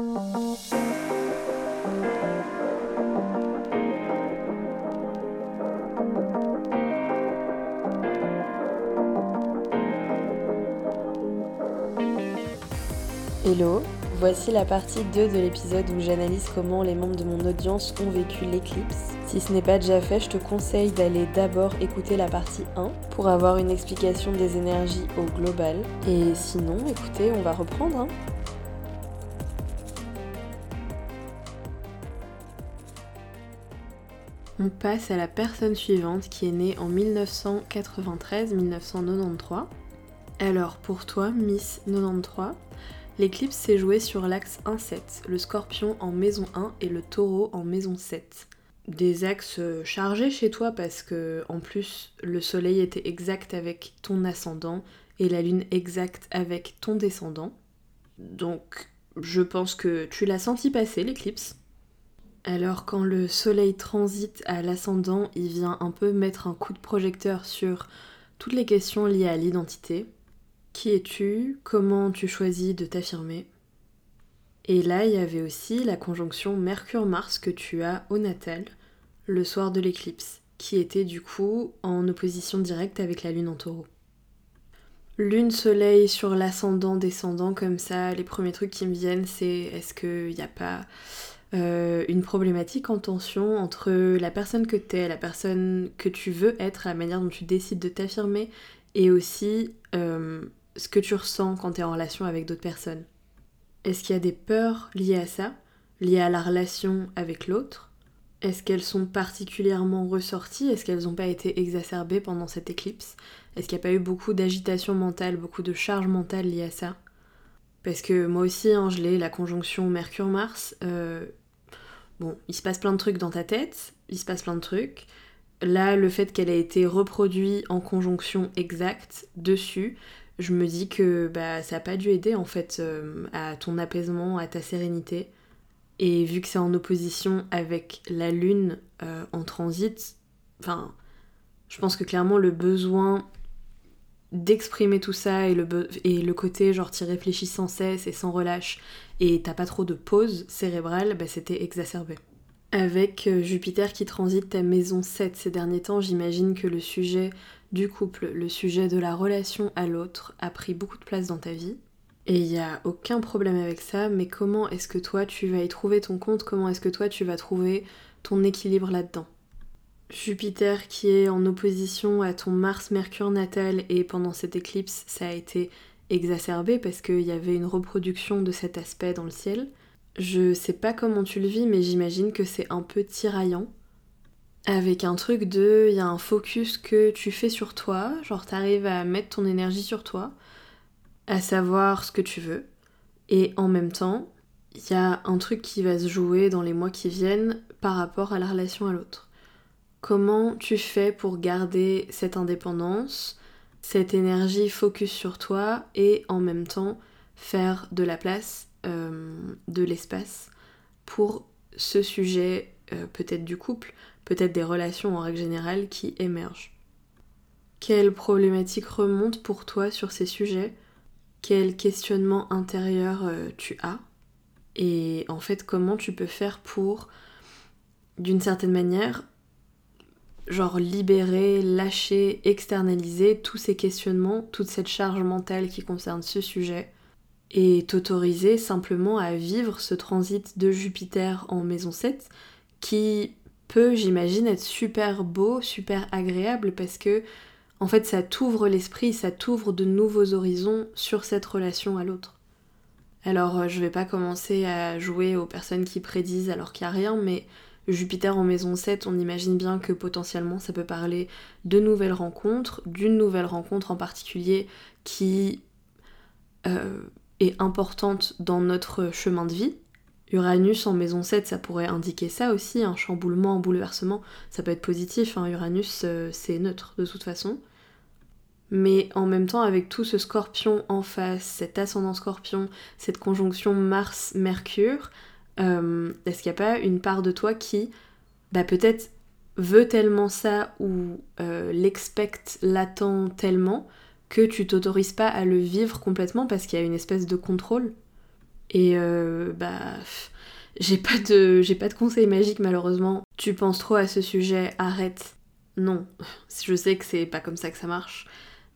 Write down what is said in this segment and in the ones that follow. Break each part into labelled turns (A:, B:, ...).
A: Hello, voici la partie 2 de l'épisode où j'analyse comment les membres de mon audience ont vécu l'éclipse. Si ce n'est pas déjà fait, je te conseille d'aller d'abord écouter la partie 1 pour avoir une explication des énergies au global. Et sinon, écoutez, on va reprendre. Hein. On passe à la personne suivante qui est née en 1993-1993. Alors pour toi, Miss 93, L'éclipse s'est jouée sur l'axe 1-7, le scorpion en maison 1 et le taureau en maison 7. Des axes chargés chez toi parce que en plus le soleil était exact avec ton ascendant et la lune exacte avec ton descendant. Donc je pense que tu l'as senti passer l'éclipse. Alors quand le soleil transite à l'ascendant, il vient un peu mettre un coup de projecteur sur toutes les questions liées à l'identité, qui es-tu? Comment tu choisis de t'affirmer? Et là, il y avait aussi la conjonction Mercure-Mars que tu as au natal, le soir de l'éclipse, qui était du coup en opposition directe avec la Lune en taureau. Lune-soleil sur l'ascendant-descendant, comme ça, les premiers trucs qui me viennent, c'est est-ce qu'il n'y a pas euh, une problématique en tension entre la personne que tu es, la personne que tu veux être, la manière dont tu décides de t'affirmer, et aussi euh, ce que tu ressens quand tu es en relation avec d'autres personnes. Est-ce qu'il y a des peurs liées à ça, liées à la relation avec l'autre? Est-ce qu'elles sont particulièrement ressorties? Est-ce qu'elles n'ont pas été exacerbées pendant cette éclipse? Est-ce qu'il n'y a pas eu beaucoup d'agitation mentale, beaucoup de charge mentale liée à ça? Parce que moi aussi, hein, je l'ai, la conjonction Mercure-Mars. Euh, bon, il se passe plein de trucs dans ta tête, il se passe plein de trucs. Là, le fait qu'elle ait été reproduite en conjonction exacte dessus, je me dis que bah, ça n'a pas dû aider en fait euh, à ton apaisement, à ta sérénité. Et vu que c'est en opposition avec la lune euh, en transit, enfin, je pense que clairement le besoin d'exprimer tout ça et le, côté genre t'y réfléchis sans cesse et sans relâche et t'as pas trop de pause cérébrale, bah, c'était exacerbé. Avec euh, Jupiter qui transite ta maison 7 ces derniers temps, j'imagine que le sujet du couple, le sujet de la relation à l'autre a pris beaucoup de place dans ta vie. Et il n'y a aucun problème avec ça, mais comment est-ce que toi tu vas y trouver ton compte? Comment est-ce que toi tu vas trouver ton équilibre là-dedans? Jupiter qui est en opposition à ton Mars-Mercure natal et pendant cette éclipse ça a été exacerbé parce qu'il y avait une reproduction de cet aspect dans le ciel. Je sais pas comment tu le vis mais j'imagine que c'est un peu tiraillant avec un truc de, il y a un focus que tu fais sur toi, genre t'arrives à mettre ton énergie sur toi, à savoir ce que tu veux, et en même temps, il y a un truc qui va se jouer dans les mois qui viennent par rapport à la relation à l'autre. Comment tu fais pour garder cette indépendance, cette énergie focus sur toi et en même temps faire de la place, euh, de l'espace pour ce sujet euh, peut-être du couple, peut-être des relations en règle générale qui émergent? Quelles problématiques remontent pour toi sur ces sujets? Quel questionnement intérieur euh, tu as? Et en fait, comment tu peux faire pour, d'une certaine manière, genre libérer, lâcher, externaliser tous ces questionnements, toute cette charge mentale qui concerne ce sujet et t'autoriser simplement à vivre ce transit de Jupiter en maison 7 qui peut, j'imagine, être super beau, super agréable parce que en fait ça t'ouvre l'esprit, ça t'ouvre de nouveaux horizons sur cette relation à l'autre. Alors euh, je vais pas commencer à jouer aux personnes qui prédisent alors qu'il n'y a rien, mais Jupiter en maison 7, on imagine bien que potentiellement ça peut parler de nouvelles rencontres, d'une nouvelle rencontre en particulier qui euh, est importante dans notre chemin de vie, Uranus en maison 7, ça pourrait indiquer ça aussi, un chamboulement, un bouleversement. Ça peut être positif, hein. Uranus euh, c'est neutre de toute façon. Mais en même temps, avec tout ce scorpion en face, cet ascendant scorpion, cette conjonction Mars-Mercure, euh, est-ce qu'il n'y a pas une part de toi qui, bah, peut-être veut tellement ça ou euh, l'expecte, l'attend tellement que tu t'autorises pas à le vivre complètement parce qu'il y a une espèce de contrôle? Et euh, bah, j'ai pas de, j'ai pas de conseils magiques malheureusement. Tu penses trop à ce sujet, arrête. Non, je sais que c'est pas comme ça que ça marche,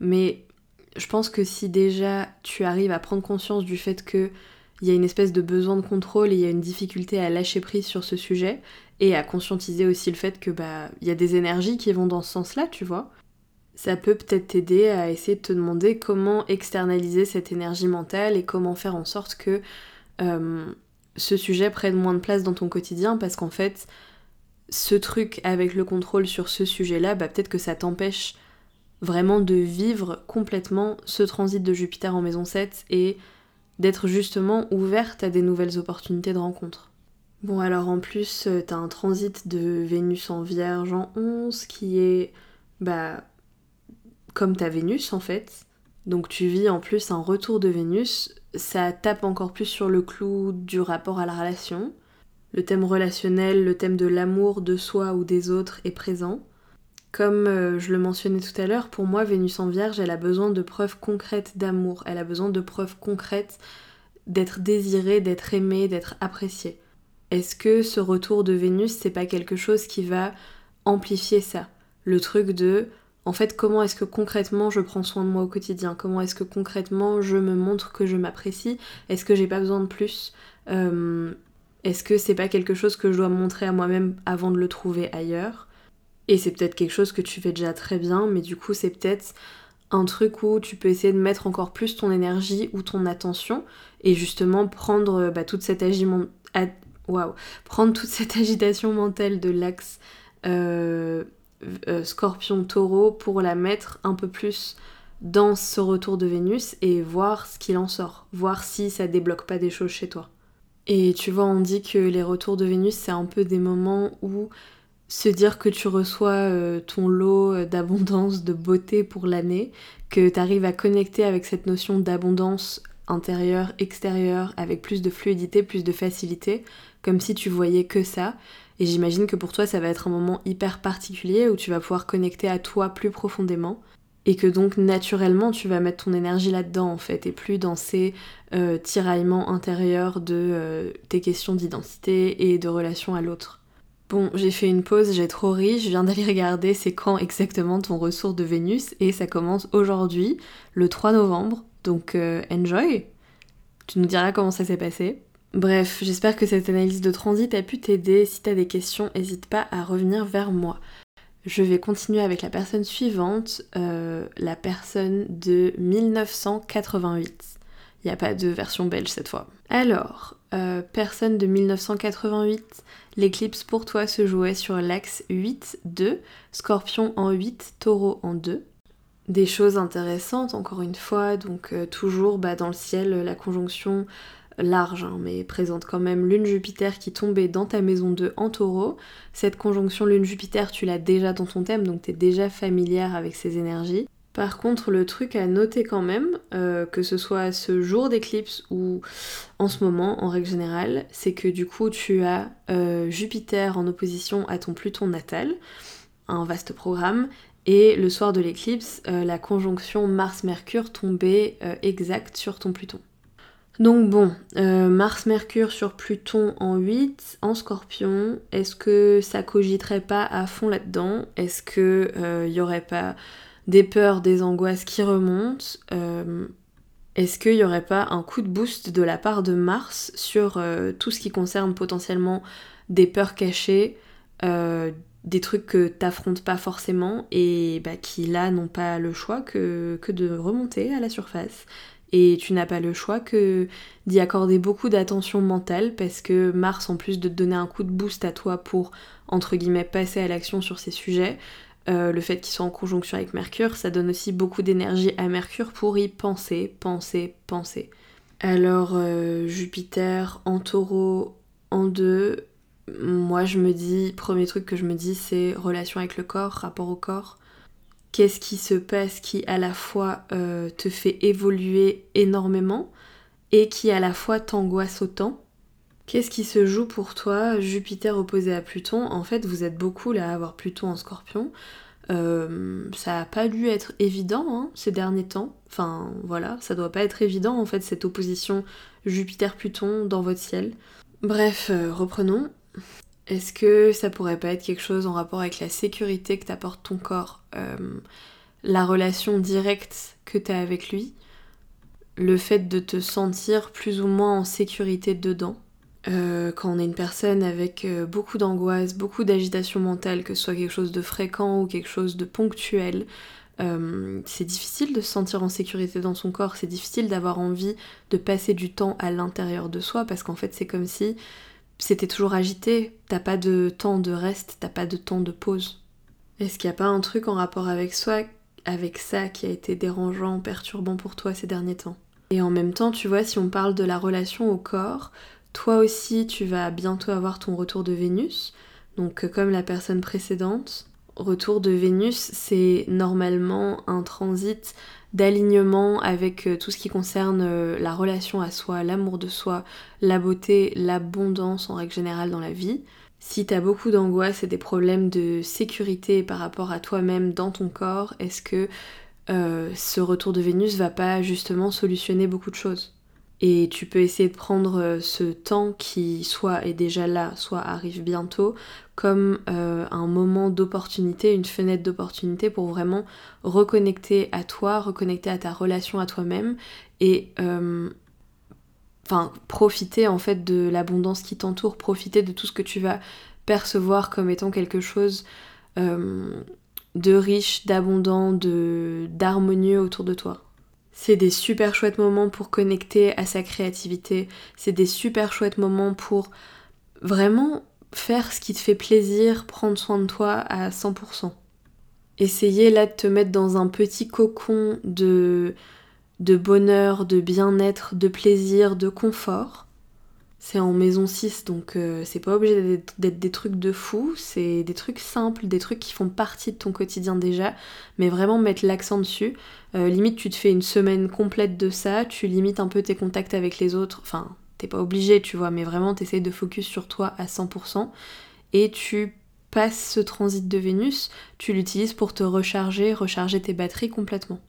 A: mais je pense que si déjà tu arrives à prendre conscience du fait que il y a une espèce de besoin de contrôle et il y a une difficulté à lâcher prise sur ce sujet et à conscientiser aussi le fait que bah il y a des énergies qui vont dans ce sens-là, tu vois. Ça peut peut-être t'aider à essayer de te demander comment externaliser cette énergie mentale et comment faire en sorte que euh, ce sujet prenne moins de place dans ton quotidien parce qu'en fait, ce truc avec le contrôle sur ce sujet-là, bah peut-être que ça t'empêche vraiment de vivre complètement ce transit de Jupiter en maison 7 et d'être justement ouverte à des nouvelles opportunités de rencontre. Bon alors en plus, euh, t'as un transit de Vénus en Vierge en 11 qui est bah comme ta Vénus en fait. Donc tu vis en plus un retour de Vénus, ça tape encore plus sur le clou du rapport à la relation. Le thème relationnel, le thème de l'amour de soi ou des autres est présent. Comme euh, je le mentionnais tout à l'heure, pour moi, Vénus en Vierge, elle a besoin de preuves concrètes d'amour, elle a besoin de preuves concrètes d'être désirée, d'être aimée, d'être appréciée. Est-ce que ce retour de Vénus, c'est pas quelque chose qui va amplifier ça? Le truc de, en fait, comment est-ce que concrètement je prends soin de moi au quotidien? Comment est-ce que concrètement je me montre que je m'apprécie? Est-ce que j'ai pas besoin de plus? Euh, Est-ce que c'est pas quelque chose que je dois montrer à moi-même avant de le trouver ailleurs? Et c'est peut-être quelque chose que tu fais déjà très bien, mais du coup c'est peut-être un truc où tu peux essayer de mettre encore plus ton énergie ou ton attention et justement prendre bah, toute cette agitation mentale de l'axe euh, euh, Scorpion-Taureau pour la mettre un peu plus dans ce retour de Vénus et voir ce qu'il en sort, voir si ça débloque pas des choses chez toi. Et tu vois, on dit que les retours de Vénus, c'est un peu des moments où se dire que tu reçois euh, ton lot euh, d'abondance, de beauté pour l'année, que tu arrives à connecter avec cette notion d'abondance intérieure, extérieure, avec plus de fluidité, plus de facilité, comme si tu voyais que ça. Et j'imagine que pour toi, ça va être un moment hyper particulier où tu vas pouvoir connecter à toi plus profondément. Et que donc naturellement tu vas mettre ton énergie là-dedans en fait, et plus dans ces euh, tiraillements intérieurs de tes questions d'identité et de relation à l'autre. Bon, j'ai fait une pause, j'ai trop ri, je viens d'aller regarder c'est quand exactement ton retour de Vénus et ça commence aujourd'hui, le 3 novembre, donc euh, enjoy Tu nous diras comment ça s'est passé. Bref, j'espère que cette analyse de transit a pu t'aider. Si t'as des questions, n'hésite pas à revenir vers moi. Je vais continuer avec la personne suivante, euh, la personne de 1988. Il n'y a pas de version belge cette fois. Alors, euh, personne de 1988, L'éclipse pour toi se jouait sur l'axe 8-2, Scorpion en 8, Taureau en 2. Des choses intéressantes, encore une fois, donc euh, toujours bah, dans le ciel, la conjonction large, hein, mais présente quand même Lune-Jupiter qui tombait dans ta maison 2 en taureau. Cette conjonction Lune-Jupiter, tu l'as déjà dans ton thème, donc tu es déjà familière avec ces énergies. Par contre, le truc à noter quand même, euh, que ce soit ce jour d'éclipse ou en ce moment, en règle générale, c'est que du coup, tu as euh, Jupiter en opposition à ton Pluton natal, un vaste programme, et le soir de l'éclipse, euh, la conjonction Mars-Mercure tombait exact sur ton Pluton. Donc bon, Mars-Mercure sur Pluton en 8, en scorpion, est-ce que ça cogiterait pas à fond là-dedans? Est-ce que il y aurait pas des peurs, des angoisses qui remontent, euh, est-ce qu'il n'y aurait pas un coup de boost de la part de Mars sur euh, tout ce qui concerne potentiellement des peurs cachées, euh, des trucs que t'affrontes pas forcément et bah, qui là n'ont pas le choix que, de remonter à la surface? Et tu n'as pas le choix que d'y accorder beaucoup d'attention mentale parce que Mars, en plus de te donner un coup de boost à toi pour, entre guillemets, passer à l'action sur ces sujets, euh, le fait qu'il soit en conjonction avec Mercure, ça donne aussi beaucoup d'énergie à Mercure pour y penser, penser, penser. Alors euh, Jupiter en taureau en deux, moi je me dis, premier truc que je me dis c'est relation avec le corps, rapport au corps. Qu'est-ce qui se passe qui à la fois euh, te fait évoluer énormément et qui à la fois t'angoisse autant? Qu'est-ce qui se joue pour toi Jupiter opposé à Pluton? En fait, vous êtes beaucoup là à avoir Pluton en scorpion. Euh, ça a pas dû être évident hein, ces derniers temps. Enfin voilà, ça doit pas être évident en fait cette opposition Jupiter-Pluton dans votre ciel. Bref, euh, reprenons. Est-ce que ça pourrait pas être quelque chose en rapport avec la sécurité que t'apporte ton corps, euh, la relation directe que t'as avec lui, le fait de te sentir plus ou moins en sécurité dedans? Euh, quand on est une personne avec euh, beaucoup d'angoisse, beaucoup d'agitation mentale, que ce soit quelque chose de fréquent ou quelque chose de ponctuel, euh, c'est difficile de se sentir en sécurité dans son corps, c'est difficile d'avoir envie de passer du temps à l'intérieur de soi parce qu'en fait c'est comme si c'était toujours agité, t'as pas de temps de reste, t'as pas de temps de pause. Est-ce qu'il n'y a pas un truc en rapport avec soi, avec ça qui a été dérangeant, perturbant pour toi ces derniers temps? Et en même temps, tu vois, si on parle de la relation au corps, toi aussi, tu vas bientôt avoir ton retour de Vénus. Donc, comme la personne précédente, retour de Vénus, c'est normalement un transit d'alignement avec euh, tout ce qui concerne euh, la relation à soi, l'amour de soi, la beauté, l'abondance en règle générale dans la vie. Si t'as beaucoup d'angoisse et des problèmes de sécurité par rapport à toi-même dans ton corps, est-ce que euh, ce retour de Vénus va pas justement solutionner beaucoup de choses? Et tu peux essayer de prendre euh, ce temps qui soit est déjà là, soit arrive bientôt, comme euh, un moment d'opportunité, une fenêtre d'opportunité pour vraiment reconnecter à toi, reconnecter à ta relation à toi-même et euh, profiter en fait de l'abondance qui t'entoure, profiter de tout ce que tu vas percevoir comme étant quelque chose de riche, d'abondant, d'harmonieux autour de toi. C'est des super chouettes moments pour connecter à sa créativité. C'est des super chouettes moments pour vraiment faire ce qui te fait plaisir, prendre soin de toi à 100%. Essayez là de te mettre dans un petit cocon de, de bonheur, de bien-être, de plaisir, de confort. C'est en maison 6, donc euh, c'est pas obligé d'être des trucs de fou, c'est des trucs simples, des trucs qui font partie de ton quotidien déjà, mais vraiment mettre l'accent dessus. Euh, limite, tu te fais une semaine complète de ça, tu limites un peu tes contacts avec les autres, enfin, t'es pas obligé, tu vois, mais vraiment, t'essayes de focus sur toi à 100%, et tu passes ce transit de Vénus, tu l'utilises pour te recharger, recharger tes batteries complètement.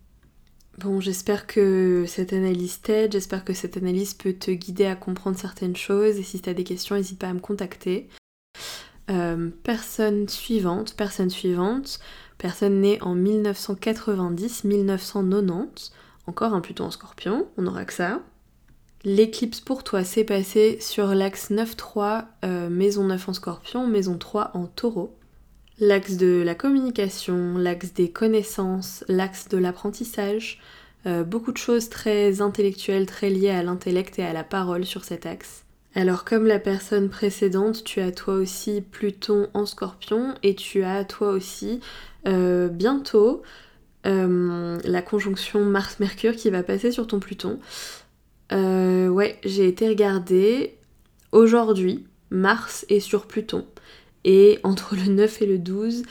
A: Bon, j'espère que cette analyse t'aide, j'espère que cette analyse peut te guider à comprendre certaines choses et si tu as des questions, n'hésite pas à me contacter. Euh, personne suivante, personne suivante, personne née en 1990-1990, encore un Pluton en scorpion, on aura que ça. L'éclipse pour toi s'est passée sur l'axe 9-3, euh, maison 9 en scorpion, maison 3 en taureau l'axe de la communication, l'axe des connaissances, l'axe de l'apprentissage, euh, beaucoup de choses très intellectuelles, très liées à l'intellect et à la parole sur cet axe. Alors comme la personne précédente, tu as toi aussi Pluton en scorpion et tu as toi aussi euh, bientôt euh, la conjonction Mars-Mercure qui va passer sur ton Pluton. ouais, j'ai été regarder. Aujourd'hui, Mars est sur Pluton. Et entre le 9 et le 12,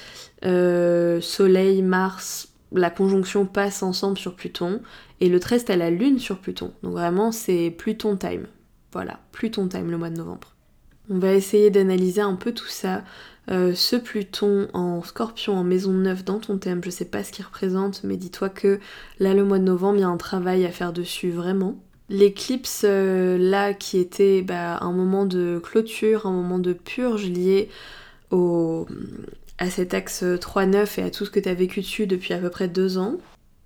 A: euh, Soleil, Mars, la conjonction passe ensemble sur Pluton. Et le 13, t'as la Lune sur Pluton. Donc vraiment, c'est Pluton time. Voilà, Pluton time le mois de novembre. On va essayer d'analyser un peu tout ça. Euh, ce Pluton en scorpion en maison 9 dans ton thème, je sais pas ce qu'il représente, mais dis-toi que là, le mois de novembre, il y a un travail à faire dessus vraiment. L'éclipse euh, là qui était bah, un moment de clôture, un moment de purge lié à cet axe 3-9 et à tout ce que tu as vécu dessus depuis à peu près deux ans,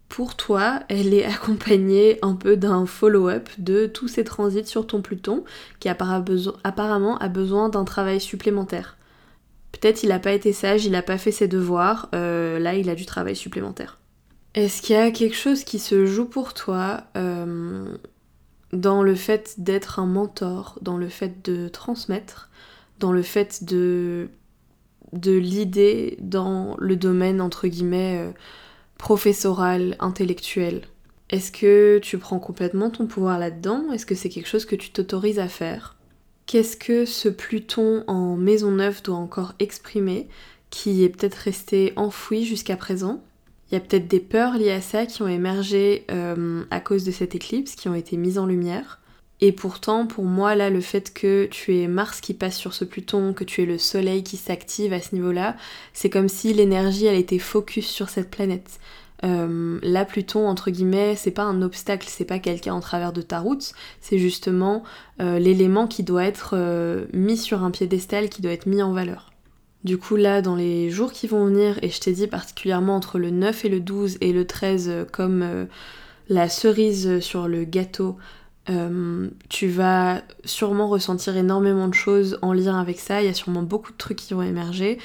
A: pour toi, elle est accompagnée un peu d'un follow-up de tous ces transits sur ton Pluton qui apparemment a besoin d'un travail supplémentaire. Peut-être il n'a pas été sage, il n'a pas fait ses devoirs, euh, là il a du travail supplémentaire. Est-ce qu'il y a quelque chose qui se joue pour toi euh, dans le fait d'être un mentor, dans le fait de transmettre, dans le fait de de l'idée dans le domaine entre guillemets euh, professoral, intellectuel. Est-ce que tu prends complètement ton pouvoir là-dedans Est-ce que c'est quelque chose que tu t'autorises à faire? Qu'est-ce que ce Pluton en maison neuve doit encore exprimer qui est peut-être resté enfoui jusqu'à présent? Il y a peut-être des peurs liées à ça qui ont émergé euh, à cause de cette éclipse, qui ont été mises en lumière. Et pourtant, pour moi, là, le fait que tu aies Mars qui passe sur ce Pluton, que tu aies le Soleil qui s'active à ce niveau-là, c'est comme si l'énergie, elle était focus sur cette planète. Euh, là, Pluton, entre guillemets, c'est pas un obstacle, c'est pas quelqu'un en travers de ta route, c'est justement euh, l'élément qui doit être euh, mis sur un piédestal, qui doit être mis en valeur. Du coup, là, dans les jours qui vont venir, et je t'ai dit particulièrement entre le 9 et le 12 et le 13 comme la cerise sur le gâteau, tu vas sûrement ressentir énormément de choses en lien avec ça, il y a sûrement beaucoup de trucs qui vont émerger.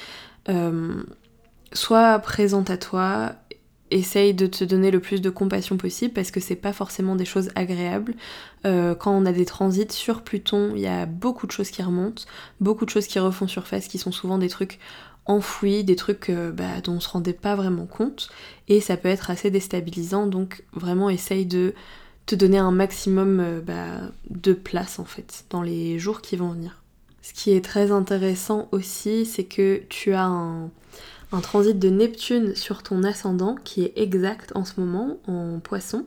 A: sois présente à toi, essaye de te donner le plus de compassion possible parce que c'est pas forcément des choses agréables. Euh, quand on a des transits sur Pluton, il y a beaucoup de choses qui remontent, beaucoup de choses qui refont surface, qui sont souvent des trucs enfouis, des trucs euh, bah, dont on se rendait pas vraiment compte, et ça peut être assez déstabilisant, donc vraiment essaye de te donner un maximum euh, bah, de place en fait dans les jours qui vont venir. Ce qui est très intéressant aussi, c'est que tu as un, transit de Neptune sur ton ascendant qui est exact en ce moment en poisson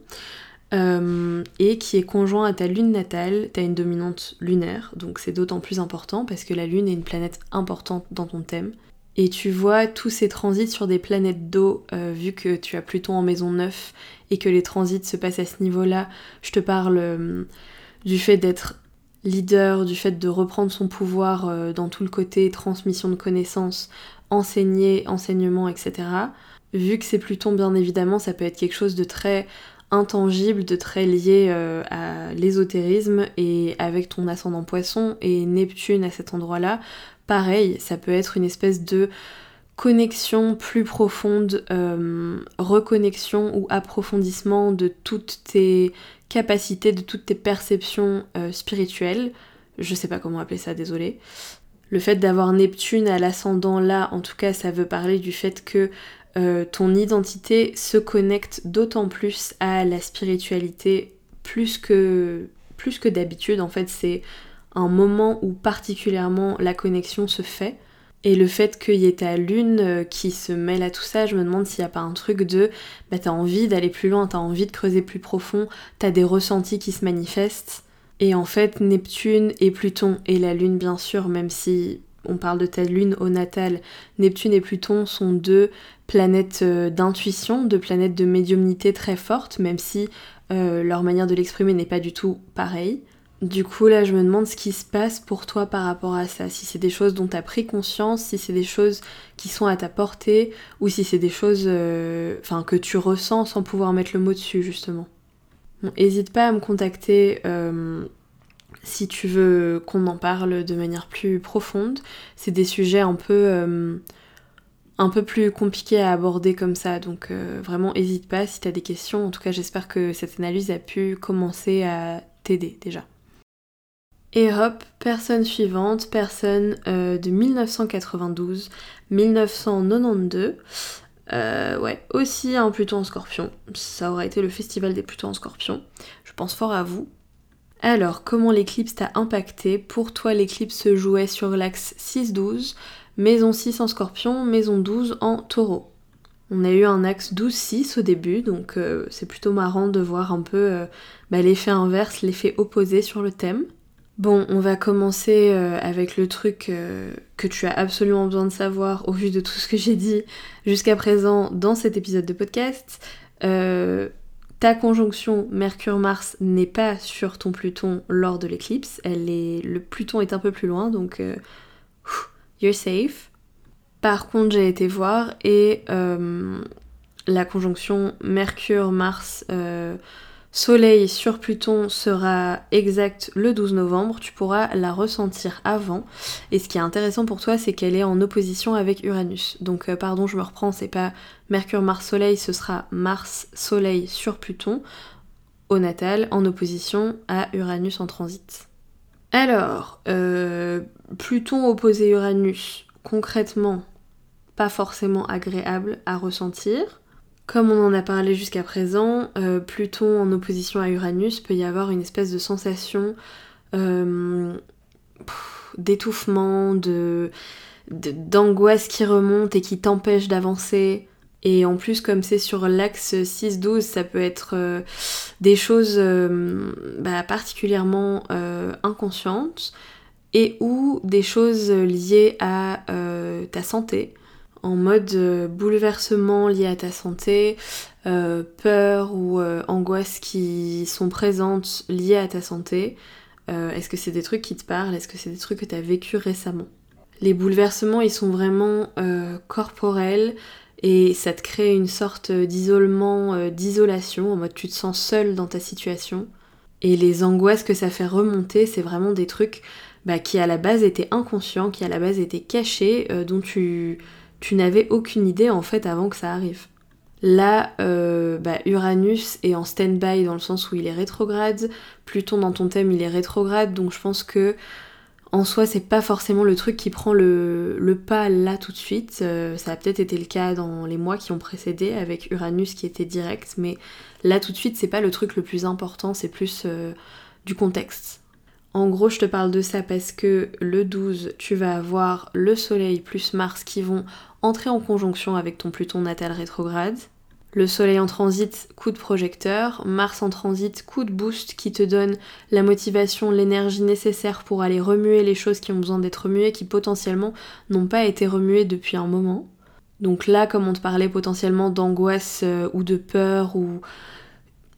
A: euh, et qui est conjoint à ta lune natale. Tu as une dominante lunaire, donc c'est d'autant plus important parce que la lune est une planète importante dans ton thème. Et tu vois tous ces transits sur des planètes d'eau, euh, vu que tu as Pluton en maison 9 et que les transits se passent à ce niveau-là. Je te parle euh, du fait d'être leader, du fait de reprendre son pouvoir dans tout le côté transmission de connaissances, enseigner, enseignement, etc. Vu que c'est Pluton, bien évidemment, ça peut être quelque chose de très intangible, de très lié euh, à l'ésotérisme et avec ton ascendant poisson et Neptune à cet endroit-là, pareil, ça peut être une espèce de connexion plus profonde, euh, reconnexion ou approfondissement de toutes tes capacités, de toutes tes perceptions euh, spirituelles. Je sais pas comment appeler ça, désolé. Le fait d'avoir Neptune à l'ascendant là, en tout cas, ça veut parler du fait que euh, ton identité se connecte d'autant plus à la spiritualité plus que, plus que d'habitude. En fait, c'est un moment où particulièrement la connexion se fait. Et le fait qu'il y ait ta lune euh, qui se mêle à tout ça, je me demande s'il n'y a pas un truc de bah t'as envie d'aller plus loin, t'as envie de creuser plus profond, t'as des ressentis qui se manifestent. Et en fait, Neptune et Pluton et la Lune, bien sûr, même si on parle de ta Lune au natal, Neptune et Pluton sont deux planètes euh, d'intuition, deux planètes de médiumnité très fortes, même si euh, leur manière de l'exprimer n'est pas du tout pareille. Du coup, là, je me demande ce qui se passe pour toi par rapport à ça. Si c'est des choses dont tu as pris conscience, si c'est des choses qui sont à ta portée, ou si c'est des choses euh, que tu ressens sans pouvoir mettre le mot dessus, justement. N'hésite pas à me contacter euh, si tu veux qu'on en parle de manière plus profonde. C'est des sujets un peu, euh, un peu plus compliqués à aborder comme ça, donc vraiment n'hésite pas si tu as des questions. En tout cas, j'espère que cette analyse a pu commencer à t'aider déjà. Et hop, personne suivante, personne de 1992-1992. Euh, ouais, aussi un Pluton en scorpion. Ça aurait été le festival des Plutons en scorpion. Je pense fort à vous. Alors, comment l'éclipse t'a impacté? Pour toi, l'éclipse se jouait sur l'axe 6-12, maison 6 en scorpion, maison 12 en taureau. On a eu un axe 12-6 au début, donc euh, c'est plutôt marrant de voir un peu euh, bah, l'effet inverse, l'effet opposé sur le thème. Bon, on va commencer euh, avec le truc euh, que tu as absolument besoin de savoir au vu de tout ce que j'ai dit jusqu'à présent dans cet épisode de podcast. Euh, ta conjonction Mercure-Mars n'est pas sur ton Pluton lors de l'éclipse. Le Pluton est un peu plus loin, donc you're safe. Par contre, j'ai été voir et la conjonction Mercure-Mars Soleil sur Pluton sera exact le 12 novembre, tu pourras la ressentir avant. Et ce qui est intéressant pour toi, c'est qu'elle est en opposition avec Uranus. Donc euh, pardon, je me reprends, c'est pas Mercure, Mars, Soleil, ce sera Mars, Soleil sur Pluton au natal en opposition à Uranus en transit. Alors, euh, Pluton opposé Uranus, concrètement, pas forcément agréable à ressentir. Comme on en a parlé jusqu'à présent, euh, Pluton en opposition à Uranus peut y avoir une espèce de sensation euh, d'étouffement, d'angoisse qui remonte et qui t'empêche d'avancer. Et en plus, comme c'est sur l'axe 6-12, ça peut être euh, des choses bah, particulièrement inconscientes et ou des choses liées à ta santé en mode euh, bouleversement lié à ta santé, euh, peur ou euh, angoisse qui sont présentes liées à ta santé. Est-ce que c'est des trucs qui te parlent? Est-ce que c'est des trucs que tu as vécu récemment? Les bouleversements, ils sont vraiment corporels et ça te crée une sorte d'isolement, d'isolation, en mode tu te sens seul dans ta situation. Et les angoisses que ça fait remonter, c'est vraiment des trucs bah, qui à la base étaient inconscients, qui à la base étaient cachés, dont tu tu n'avais aucune idée en fait avant que ça arrive. Là, euh, bah, Uranus est en stand-by dans le sens où il est rétrograde. Pluton dans ton thème, il est rétrograde, donc je pense que en soi, c'est pas forcément le truc qui prend le, pas là tout de suite. Euh, ça a peut-être été le cas dans les mois qui ont précédé avec Uranus qui était direct, mais là tout de suite, c'est pas le truc le plus important, c'est plus euh, du contexte. En gros, je te parle de ça parce que le 12, tu vas avoir le Soleil plus Mars qui vont entrer en conjonction avec ton Pluton natal rétrograde. Le Soleil en transit, coup de projecteur. Mars en transit, coup de boost qui te donne la motivation, l'énergie nécessaire pour aller remuer les choses qui ont besoin d'être remuées, qui potentiellement n'ont pas été remuées depuis un moment. Donc là, comme on te parlait potentiellement d'angoisse euh, ou de peur ou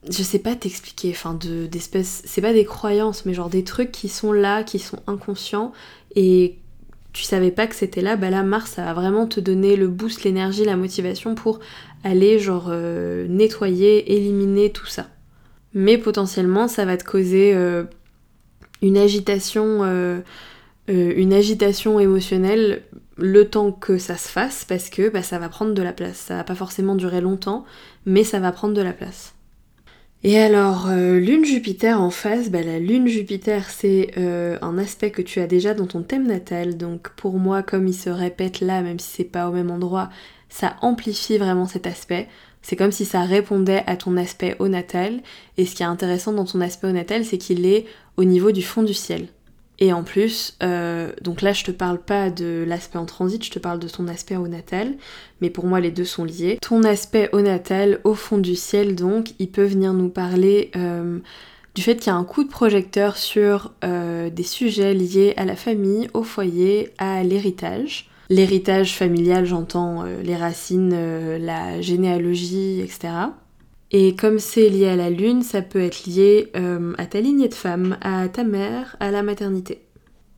A: je sais pas t'expliquer, enfin de d'espèces, c'est pas des croyances, mais genre des trucs qui sont là, qui sont inconscients et tu savais pas que c'était là, bah là Mars ça va vraiment te donner le boost, l'énergie, la motivation pour aller genre euh, nettoyer, éliminer tout ça. Mais potentiellement ça va te causer euh, une agitation, euh, une agitation émotionnelle le temps que ça se fasse parce que bah, ça va prendre de la place. Ça va pas forcément durer longtemps, mais ça va prendre de la place. Et alors, euh, Lune Jupiter en face, bah, la Lune Jupiter c'est euh, un aspect que tu as déjà dans ton thème natal, donc pour moi comme il se répète là, même si c'est pas au même endroit, ça amplifie vraiment cet aspect. C'est comme si ça répondait à ton aspect au natal, et ce qui est intéressant dans ton aspect au natal, c'est qu'il est au niveau du fond du ciel. Et en plus, euh, donc là je te parle pas de l'aspect en transit, je te parle de ton aspect au natal, mais pour moi les deux sont liés. Ton aspect au natal, au fond du ciel donc, il peut venir nous parler euh, du fait qu'il y a un coup de projecteur sur euh, des sujets liés à la famille, au foyer, à l'héritage. L'héritage familial, j'entends les racines, la généalogie, etc. Et comme c'est lié à la lune, ça peut être lié euh, à ta lignée de femme, à ta mère, à la maternité.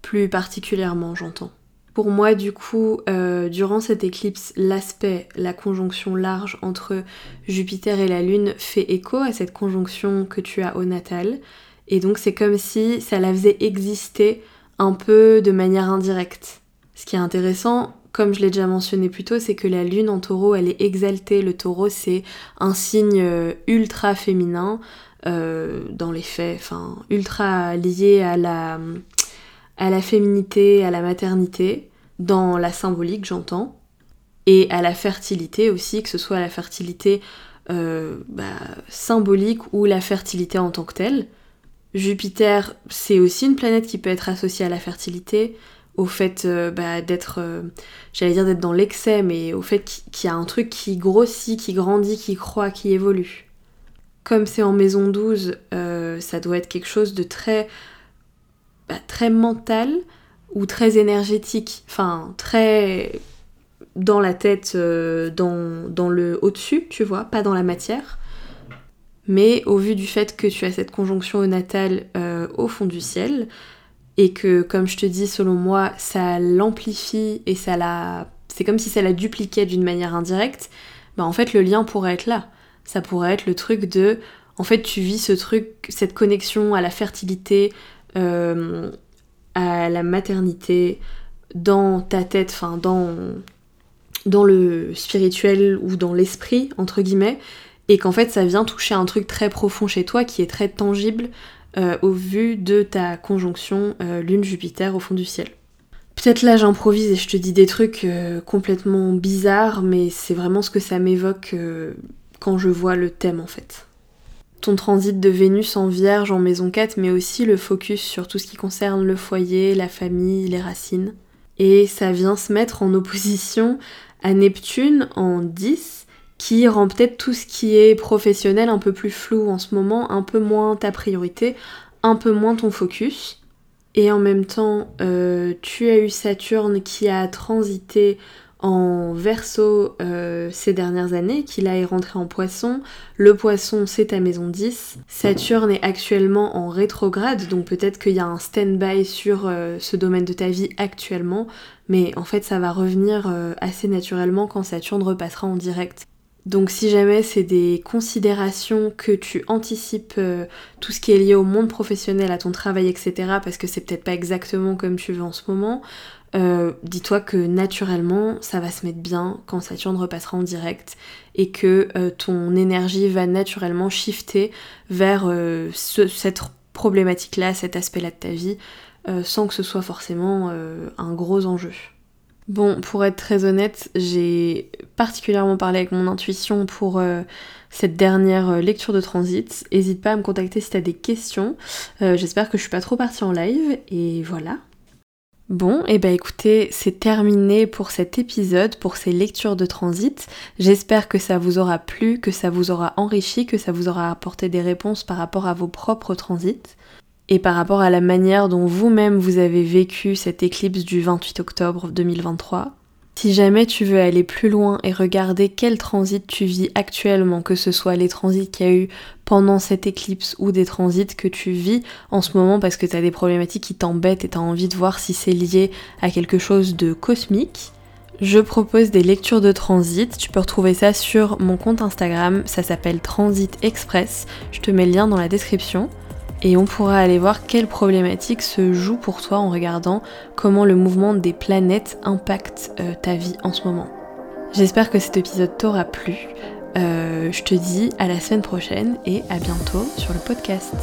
A: Plus particulièrement, j'entends. Pour moi, du coup, euh, durant cette éclipse, l'aspect, la conjonction large entre Jupiter et la Lune fait écho à cette conjonction que tu as au natal. Et donc c'est comme si ça la faisait exister un peu de manière indirecte. Ce qui est intéressant, comme je l'ai déjà mentionné plus tôt, c'est que la lune en taureau, elle est exaltée. Le taureau, c'est un signe euh, ultra féminin, euh, dans les faits, enfin, ultra lié à la, féminité, à la maternité, dans la symbolique, j'entends, et à la fertilité aussi, que ce soit la fertilité euh, bah, symbolique ou la fertilité en tant que telle. Jupiter, c'est aussi une planète qui peut être associée à la fertilité, au fait euh, bah, d'être, euh, j'allais dire d'être dans l'excès, mais au fait qu'il y a un truc qui grossit, qui grandit, qui croît, qui évolue. Comme c'est en maison 12, euh, ça doit être quelque chose de très, bah, très mental ou très énergétique, enfin très dans la tête, dans, dans le au-dessus, tu vois, pas dans la matière. Mais au vu du fait que tu as cette conjonction au natal au fond du ciel, et que comme je te dis selon moi ça l'amplifie et ça la c'est comme si ça la dupliquait d'une manière indirecte bah en fait le lien pourrait être là. Ça pourrait être le truc de en fait tu vis ce truc cette connexion à la fertilité euh, à la maternité dans ta tête enfin dans dans le spirituel ou dans l'esprit entre guillemets et qu'en fait ça vient toucher un truc très profond chez toi qui est très tangible euh, au vu de ta conjonction euh, Lune-Jupiter au fond du ciel. Peut-être là j'improvise et je te dis des trucs euh, complètement bizarres, mais c'est vraiment ce que ça m'évoque quand je vois le thème en fait. Ton transit de Vénus en Vierge en maison 4, mais aussi le focus sur tout ce qui concerne le foyer, la famille, les racines. Et ça vient se mettre en opposition à Neptune en 10, qui rend peut-être tout ce qui est professionnel un peu plus flou en ce moment, un peu moins ta priorité, un peu moins ton focus. Et en même temps, euh, tu as eu Saturne qui a transité en verso euh, ces dernières années, qu'il a est rentré en poisson. Le poisson, c'est ta maison 10. Saturne est actuellement en rétrograde, donc peut-être qu'il y a un stand-by sur euh, ce domaine de ta vie actuellement, mais en fait ça va revenir euh, assez naturellement quand Saturne repassera en direct. Donc si jamais c'est des considérations que tu anticipes tout ce qui est lié au monde professionnel, à ton travail, etc., parce que c'est peut-être pas exactement comme tu veux en ce moment, euh, dis-toi que naturellement ça va se mettre bien quand Saturne repassera en direct et que euh, ton énergie va naturellement shifter vers euh, cette problématique-là, cet aspect-là de ta vie, sans que ce soit forcément un gros enjeu. Bon, pour être très honnête, j'ai particulièrement parlé avec mon intuition pour cette dernière lecture de transit. N'hésite pas à me contacter si tu as des questions. J'espère que je suis pas trop partie en live et voilà. Bon, et eh ben écoutez, c'est terminé pour cet épisode, pour ces lectures de transit. J'espère que ça vous aura plu, que ça vous aura enrichi, que ça vous aura apporté des réponses par rapport à vos propres transits et par rapport à la manière dont vous-même vous avez vécu cette éclipse du 28 octobre 2023. Si jamais tu veux aller plus loin et regarder quel transit tu vis actuellement, que ce soit les transits qu'il y a eu pendant cette éclipse ou des transits que tu vis en ce moment parce que tu as des problématiques qui t'embêtent et tu as envie de voir si c'est lié à quelque chose de cosmique, je propose des lectures de transit. Tu peux retrouver ça sur mon compte Instagram, ça s'appelle Transit Express. Je te mets le lien dans la description et on pourra aller voir quelles problématiques se jouent pour toi en regardant comment le mouvement des planètes impacte euh, ta vie en ce moment. J'espère que cet épisode t'aura plu. Euh, je te dis à la semaine prochaine et à bientôt sur le podcast.